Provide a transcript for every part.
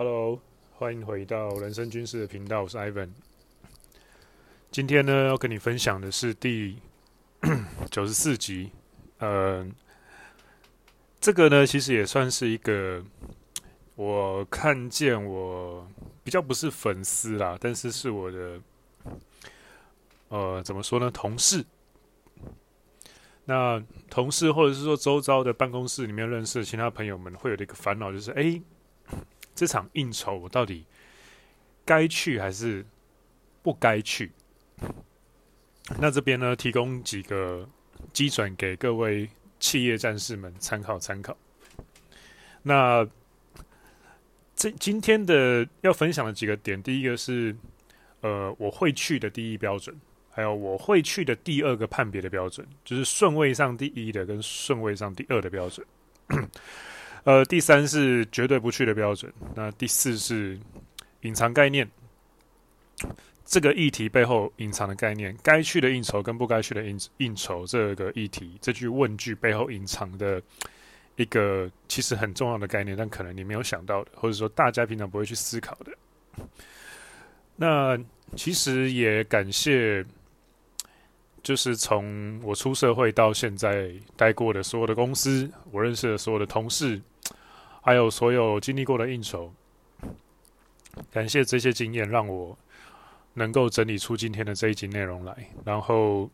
Hello，欢迎回到人生军事的频道，我是 Ivan。今天呢，要跟你分享的是第 九十四集。呃，这个呢，其实也算是一个我看见我比较不是粉丝啦，但是是我的呃，怎么说呢？同事。那同事或者是说周遭的办公室里面认识的其他朋友们，会有的一个烦恼就是，哎。这场应酬我到底该去还是不该去？那这边呢，提供几个基准给各位企业战士们参考参考。那这今天的要分享的几个点，第一个是呃我会去的第一标准，还有我会去的第二个判别的标准，就是顺位上第一的跟顺位上第二的标准。呃，第三是绝对不去的标准。那第四是隐藏概念，这个议题背后隐藏的概念，该去的应酬跟不该去的应应酬这个议题，这句问句背后隐藏的一个其实很重要的概念，但可能你没有想到的，或者说大家平常不会去思考的。那其实也感谢。就是从我出社会到现在待过的所有的公司，我认识的所有的同事，还有所有经历过的应酬，感谢这些经验，让我能够整理出今天的这一集内容来。然后，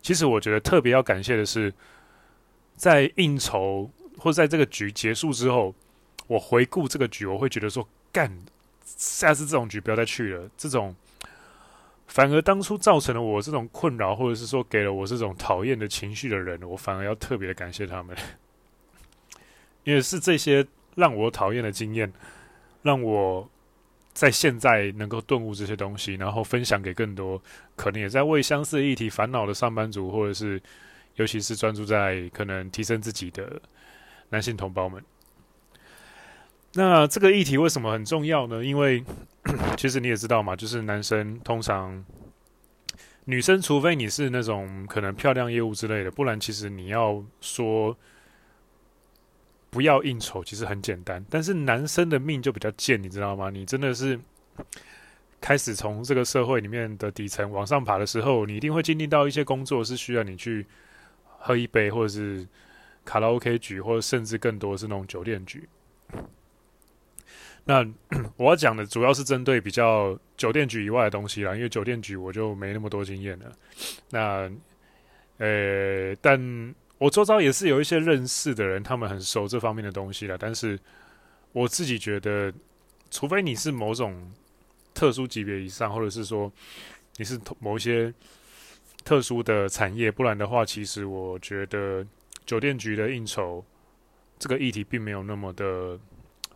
其实我觉得特别要感谢的是，在应酬或在这个局结束之后，我回顾这个局，我会觉得说，干，下次这种局不要再去了，这种。反而当初造成了我这种困扰，或者是说给了我这种讨厌的情绪的人，我反而要特别的感谢他们，因为是这些让我讨厌的经验，让我在现在能够顿悟这些东西，然后分享给更多可能也在为相似议题烦恼的上班族，或者是尤其是专注在可能提升自己的男性同胞们。那这个议题为什么很重要呢？因为其实你也知道嘛，就是男生通常，女生除非你是那种可能漂亮业务之类的，不然其实你要说不要应酬，其实很简单。但是男生的命就比较贱，你知道吗？你真的是开始从这个社会里面的底层往上爬的时候，你一定会经历到一些工作是需要你去喝一杯，或者是卡拉 OK 局，或者甚至更多是那种酒店局。那 我要讲的主要是针对比较酒店局以外的东西啦，因为酒店局我就没那么多经验了。那，呃，但我周遭也是有一些认识的人，他们很熟这方面的东西啦。但是我自己觉得，除非你是某种特殊级别以上，或者是说你是某一些特殊的产业，不然的话，其实我觉得酒店局的应酬这个议题并没有那么的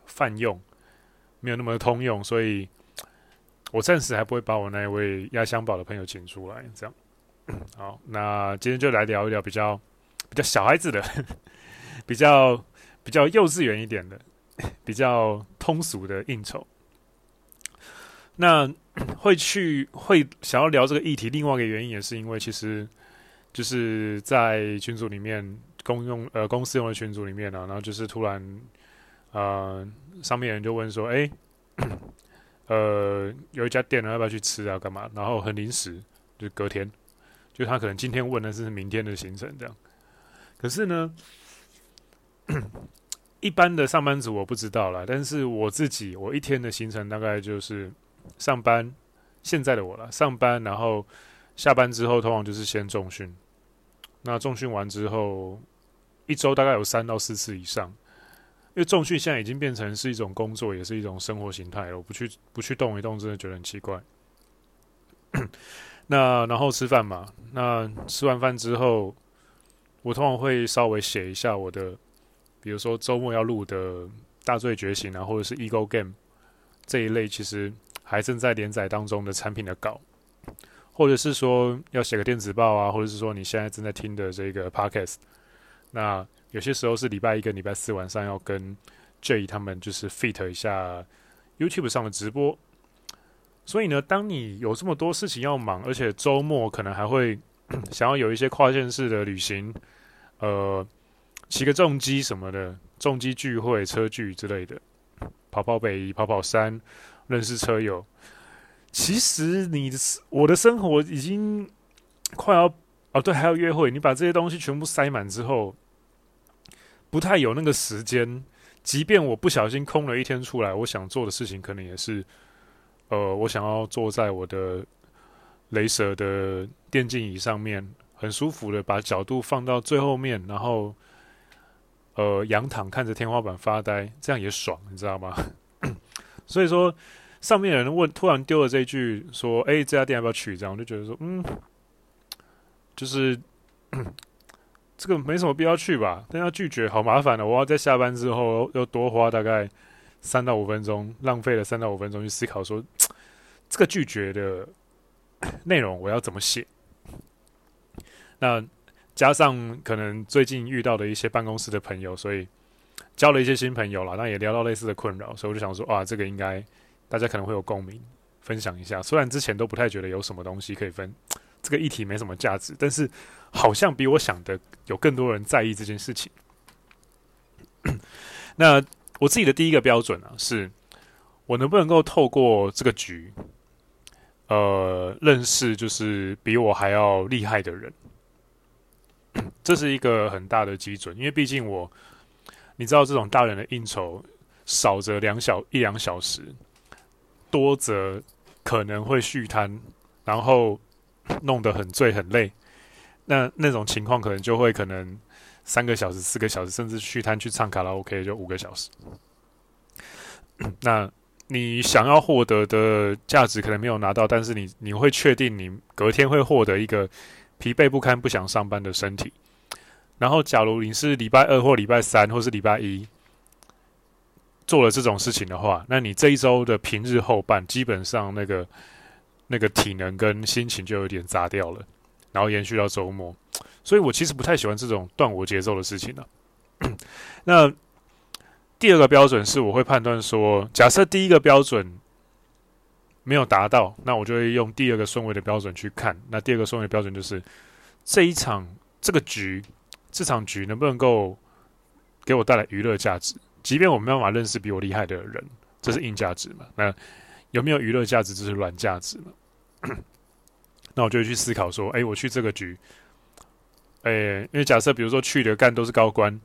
泛用。没有那么的通用，所以我暂时还不会把我那位压箱宝的朋友请出来。这样，好，那今天就来聊一聊比较比较小孩子的，比较比较幼稚园一点的，比较通俗的应酬。那会去会想要聊这个议题，另外一个原因也是因为，其实就是在群组里面公用呃公司用的群组里面呢、啊，然后就是突然。呃，上面人就问说：“哎，呃，有一家店呢，要不要去吃啊？干嘛？”然后很临时，就隔天，就他可能今天问的是明天的行程这样。可是呢，一般的上班族我不知道啦，但是我自己，我一天的行程大概就是上班，现在的我了，上班，然后下班之后，通常就是先重训。那重训完之后，一周大概有三到四次以上。因为重训现在已经变成是一种工作，也是一种生活形态了。我不去不去动一动，真的觉得很奇怪。那然后吃饭嘛，那吃完饭之后，我通常会稍微写一下我的，比如说周末要录的大罪觉醒啊，或者是 Ego Game 这一类，其实还正在连载当中的产品的稿，或者是说要写个电子报啊，或者是说你现在正在听的这个 Podcast，那。有些时候是礼拜一跟礼拜四晚上要跟 Jay 他们就是 fit 一下 YouTube 上的直播，所以呢，当你有这么多事情要忙，而且周末可能还会想要有一些跨县市的旅行，呃，骑个重机什么的，重机聚会、车聚之类的，跑跑北宜、跑跑山，认识车友。其实你的我的生活已经快要哦，对，还要约会。你把这些东西全部塞满之后，不太有那个时间。即便我不小心空了一天出来，我想做的事情可能也是，呃，我想要坐在我的雷蛇的电竞椅上面，很舒服的把角度放到最后面，然后呃仰躺看着天花板发呆，这样也爽，你知道吗？所以说，上面有人问，突然丢了这一句说：“哎、这家店要不要去？”这样我就觉得说，嗯，就是。这个没什么必要去吧，但要拒绝好麻烦的。我要在下班之后要多花大概三到五分钟，浪费了三到五分钟去思考说 这个拒绝的 内容我要怎么写。那加上可能最近遇到的一些办公室的朋友，所以交了一些新朋友了，那也聊到类似的困扰，所以我就想说，哇，这个应该大家可能会有共鸣，分享一下。虽然之前都不太觉得有什么东西可以分。这个议题没什么价值，但是好像比我想的有更多人在意这件事情。那我自己的第一个标准啊，是我能不能够透过这个局，呃，认识就是比我还要厉害的人，这是一个很大的基准。因为毕竟我，你知道，这种大人的应酬，少则两小一两小时，多则可能会续摊，然后。弄得很醉很累，那那种情况可能就会可能三个小时、四个小时，甚至续摊去唱卡拉 OK 就五个小时。那你想要获得的价值可能没有拿到，但是你你会确定你隔天会获得一个疲惫不堪、不想上班的身体。然后，假如你是礼拜二或礼拜三或是礼拜一做了这种事情的话，那你这一周的平日后半基本上那个。那个体能跟心情就有点砸掉了，然后延续到周末，所以我其实不太喜欢这种断我节奏的事情了。那第二个标准是，我会判断说，假设第一个标准没有达到，那我就会用第二个顺位的标准去看。那第二个顺位的标准就是这一场这个局，这场局能不能够给我带来娱乐价值？即便我没有办法认识比我厉害的人，这是硬价值嘛？那有没有娱乐价值？这是软价值嘛？那我就会去思考说，哎，我去这个局，哎，因为假设比如说去的干都是高官，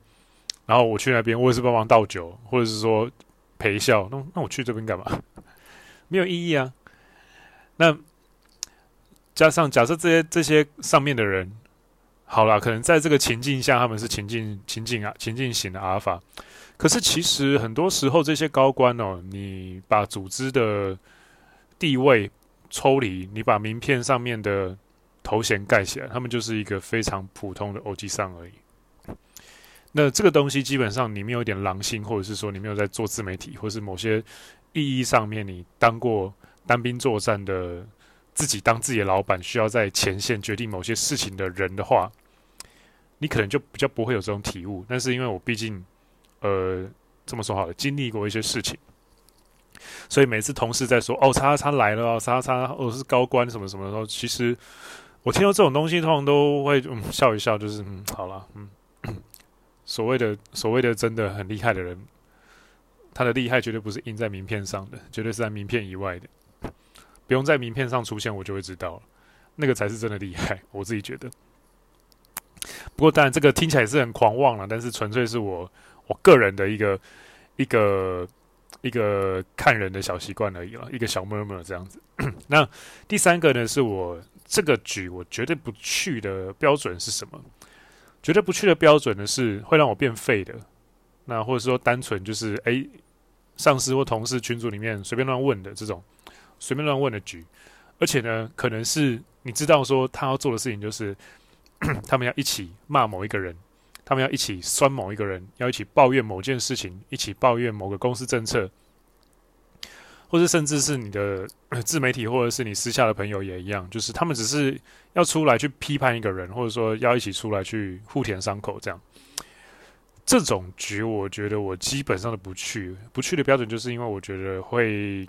然后我去那边，我也是帮忙倒酒，或者是说陪笑，那那我去这边干嘛？没有意义啊。那加上假设这些这些上面的人，好了，可能在这个情境下，他们是情境情境啊情境型的阿尔法，可是其实很多时候这些高官哦，你把组织的地位。抽离，你把名片上面的头衔盖起来，他们就是一个非常普通的欧吉桑而已。那这个东西基本上你没有一点狼性，或者是说你没有在做自媒体，或是某些意义上面你当过单兵作战的，自己当自己的老板，需要在前线决定某些事情的人的话，你可能就比较不会有这种体悟。但是因为我毕竟，呃，这么说好了，经历过一些事情。所以每次同事在说“哦，叉叉来了，叉叉哦是高官什么什么”的时候，其实我听到这种东西，通常都会嗯笑一笑，就是嗯好了，嗯，所谓的所谓的真的很厉害的人，他的厉害绝对不是印在名片上的，绝对是在名片以外的，不用在名片上出现，我就会知道了，那个才是真的厉害，我自己觉得。不过当然这个听起来是很狂妄了，但是纯粹是我我个人的一个一个。一个看人的小习惯而已了，一个小 murmur 这样子。那第三个呢，是我这个局我绝对不去的标准是什么？绝对不去的标准呢，是会让我变废的。那或者说单纯就是哎，上司或同事群组里面随便乱问的这种随便乱问的局，而且呢，可能是你知道说他要做的事情就是 他们要一起骂某一个人。他们要一起酸某一个人，要一起抱怨某件事情，一起抱怨某个公司政策，或者甚至是你的自媒体，或者是你私下的朋友也一样，就是他们只是要出来去批判一个人，或者说要一起出来去互舔伤口，这样。这种局，我觉得我基本上都不去，不去的标准就是因为我觉得会，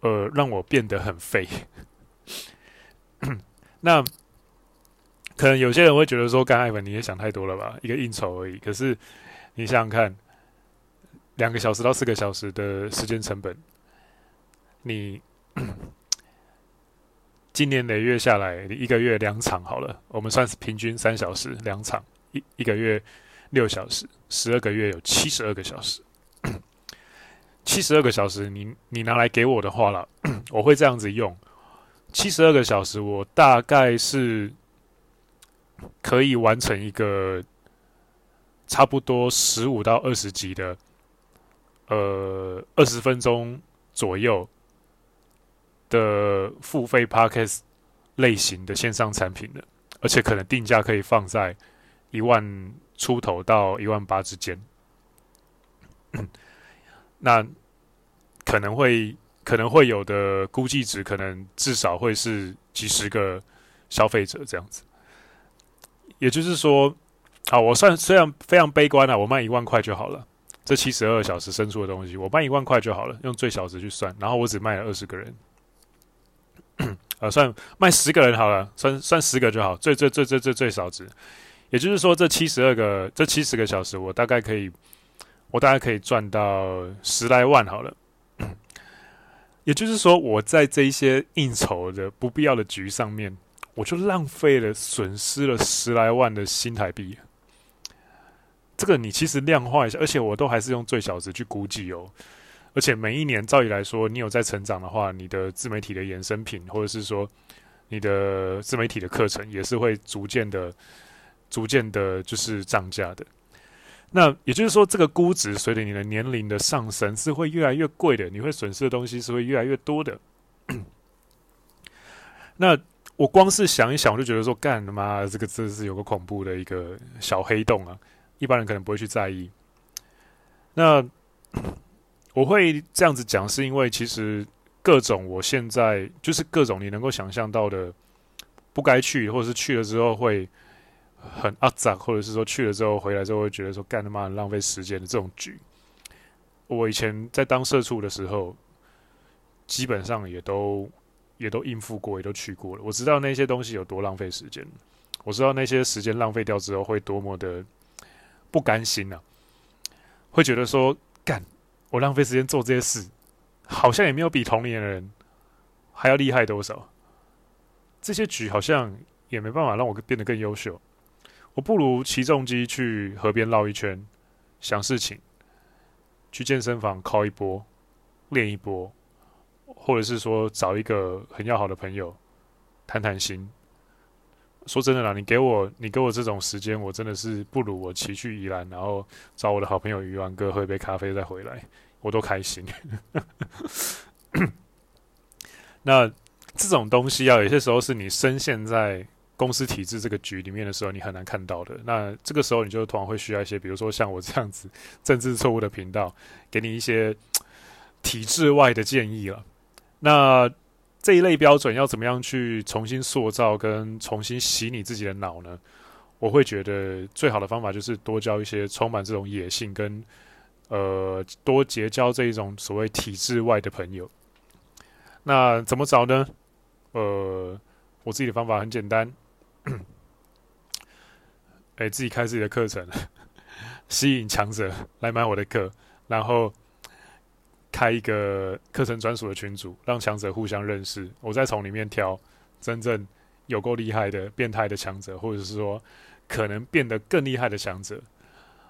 呃，让我变得很废。那。可能有些人会觉得说，干艾文你也想太多了吧？一个应酬而已。可是你想想看，两个小时到四个小时的时间成本，你 今年累月下来，你一个月两场好了，我们算是平均三小时两场，一一个月六小时，十二个月有七十二个小时，七十二个小时你，你拿来给我的话了，我会这样子用，七十二个小时，我大概是可以完成一个差不多十五到二十级的，呃，二十分钟左右。的付费 Podcast 类型的线上产品的，而且可能定价可以放在一万出头到一万八之间。那可能会可能会有的估计值，可能至少会是几十个消费者这样子。也就是说，啊，我算虽然非常悲观啊，我卖一万块就好了。这七十二小时生出的东西，我卖一万块就好了，用最小值去算，然后我只卖了二十个人。呃，算卖十个人好了，算算十个就好，最最最最最最少值。也就是说，这七十二个，这七十个小时，我大概可以，我大概可以赚到十来万好了。也就是说，我在这一些应酬的不必要的局上面，我就浪费了、损失了十来万的新台币。这个你其实量化一下，而且我都还是用最小值去估计哦。而且每一年，照理来说，你有在成长的话，你的自媒体的衍生品，或者是说你的自媒体的课程，也是会逐渐的、逐渐的，就是涨价的。那也就是说，这个估值随着你的年龄的上升，是会越来越贵的。你会损失的东西是会越来越多的。那我光是想一想，我就觉得说，干他妈，这个真是有个恐怖的一个小黑洞啊！一般人可能不会去在意。那。我会这样子讲，是因为其实各种我现在就是各种你能够想象到的不该去，或者是去了之后会很阿杂，或者是说去了之后回来之后会觉得说干他妈浪费时间的这种局，我以前在当社畜的时候，基本上也都也都应付过，也都去过了。我知道那些东西有多浪费时间，我知道那些时间浪费掉之后会多么的不甘心啊，会觉得说干。我浪费时间做这些事，好像也没有比同龄人还要厉害多少。这些局好像也没办法让我变得更优秀。我不如骑重机去河边绕一圈，想事情；去健身房靠一波，练一波，或者是说找一个很要好的朋友谈谈心。说真的啦，你给我你给我这种时间，我真的是不如我骑去宜兰，然后找我的好朋友鱼丸哥喝一杯咖啡再回来，我都开心。那这种东西啊，有些时候是你深陷在公司体制这个局里面的时候，你很难看到的。那这个时候，你就通常会需要一些，比如说像我这样子政治错误的频道，给你一些体制外的建议了。那。这一类标准要怎么样去重新塑造跟重新洗你自己的脑呢？我会觉得最好的方法就是多交一些充满这种野性跟呃多结交这一种所谓体制外的朋友。那怎么找呢？呃，我自己的方法很简单，哎，自己开自己的课程，吸引强者来买我的课，然后。开一个课程专属的群组，让强者互相认识。我再从里面挑真正有够厉害的、变态的强者，或者是说可能变得更厉害的强者。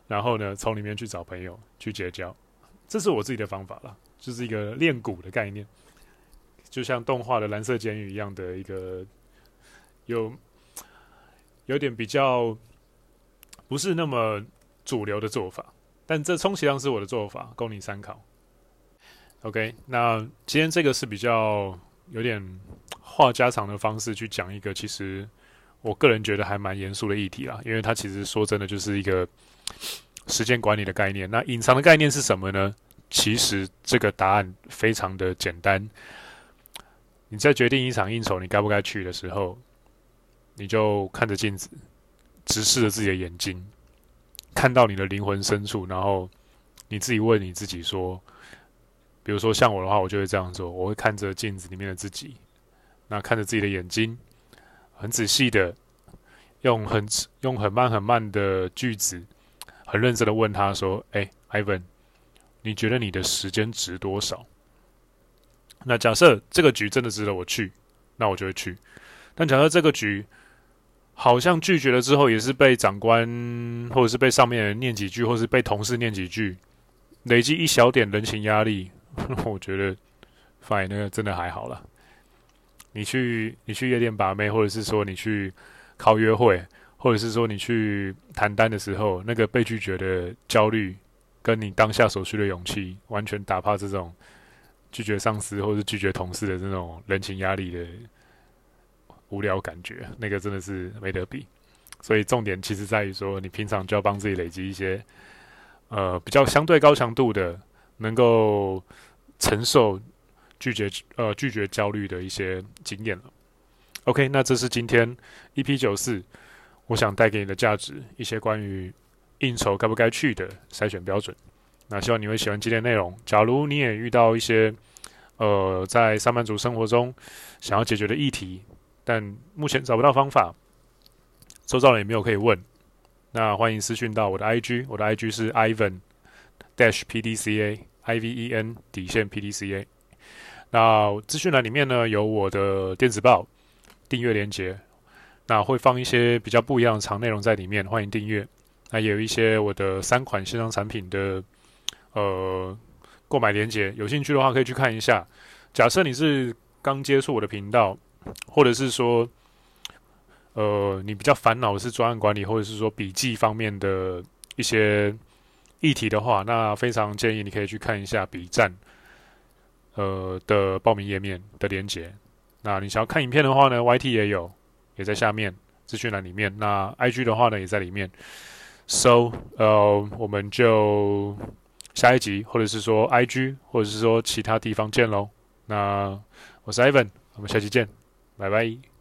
然后呢，从里面去找朋友去结交。这是我自己的方法了，就是一个练鼓的概念，就像动画的蓝色监狱一样的一个有有点比较不是那么主流的做法，但这充其量是我的做法，供你参考。OK，那今天这个是比较有点话家常的方式去讲一个，其实我个人觉得还蛮严肃的议题啦，因为它其实说真的就是一个时间管理的概念。那隐藏的概念是什么呢？其实这个答案非常的简单。你在决定一场应酬你该不该去的时候，你就看着镜子，直视着自己的眼睛，看到你的灵魂深处，然后你自己问你自己说。比如说像我的话，我就会这样做，我会看着镜子里面的自己，那看着自己的眼睛，很仔细的用很用很慢很慢的句子，很认真的问他说：“哎，Ivan，你觉得你的时间值多少？那假设这个局真的值得我去，那我就会去。但假设这个局好像拒绝了之后，也是被长官或者是被上面人念几句，或是被同事念几句，累积一小点人情压力，我觉得 fine，那个真的还好啦。你去你去夜店把妹，或者是说你去靠约会，或者是说你去谈单的时候，那个被拒绝的焦虑，跟你当下所需的勇气，完全打趴这种拒绝上司或是拒绝同事的这种人情压力的无聊感觉，那个真的是没得比。所以重点其实在于说，你平常就要帮自己累积一些，呃，比较相对高强度的，能够承受。拒绝呃拒绝焦虑的一些经验了。OK，那这是今天 EP 九四，我想带给你的价值，一些关于应酬该不该去的筛选标准。那希望你会喜欢今天内容。假如你也遇到一些呃在上班族生活中想要解决的议题，但目前找不到方法，周遭人也没有可以问，那欢迎私讯到我的 IG，我的 IG 是 Ivan Dash P D C A I V E N 底线 PDCA。那资讯栏里面呢，有我的电子报订阅连接，那会放一些比较不一样的长内容在里面，欢迎订阅。那也有一些我的三款线上产品的呃购买连接，有兴趣的话可以去看一下。假设你是刚接触我的频道，或者是说呃你比较烦恼的是专案管理，或者是说笔记方面的一些议题的话，那非常建议你可以去看一下 B 站。呃的报名页面的连接，那你想要看影片的话呢，YT 也有，也在下面资讯栏里面。那 IG 的话呢，也在里面。So，呃，我们就下一集，或者是说 IG，或者是说其他地方见喽。那我是 Ivan，我们下期见，拜拜。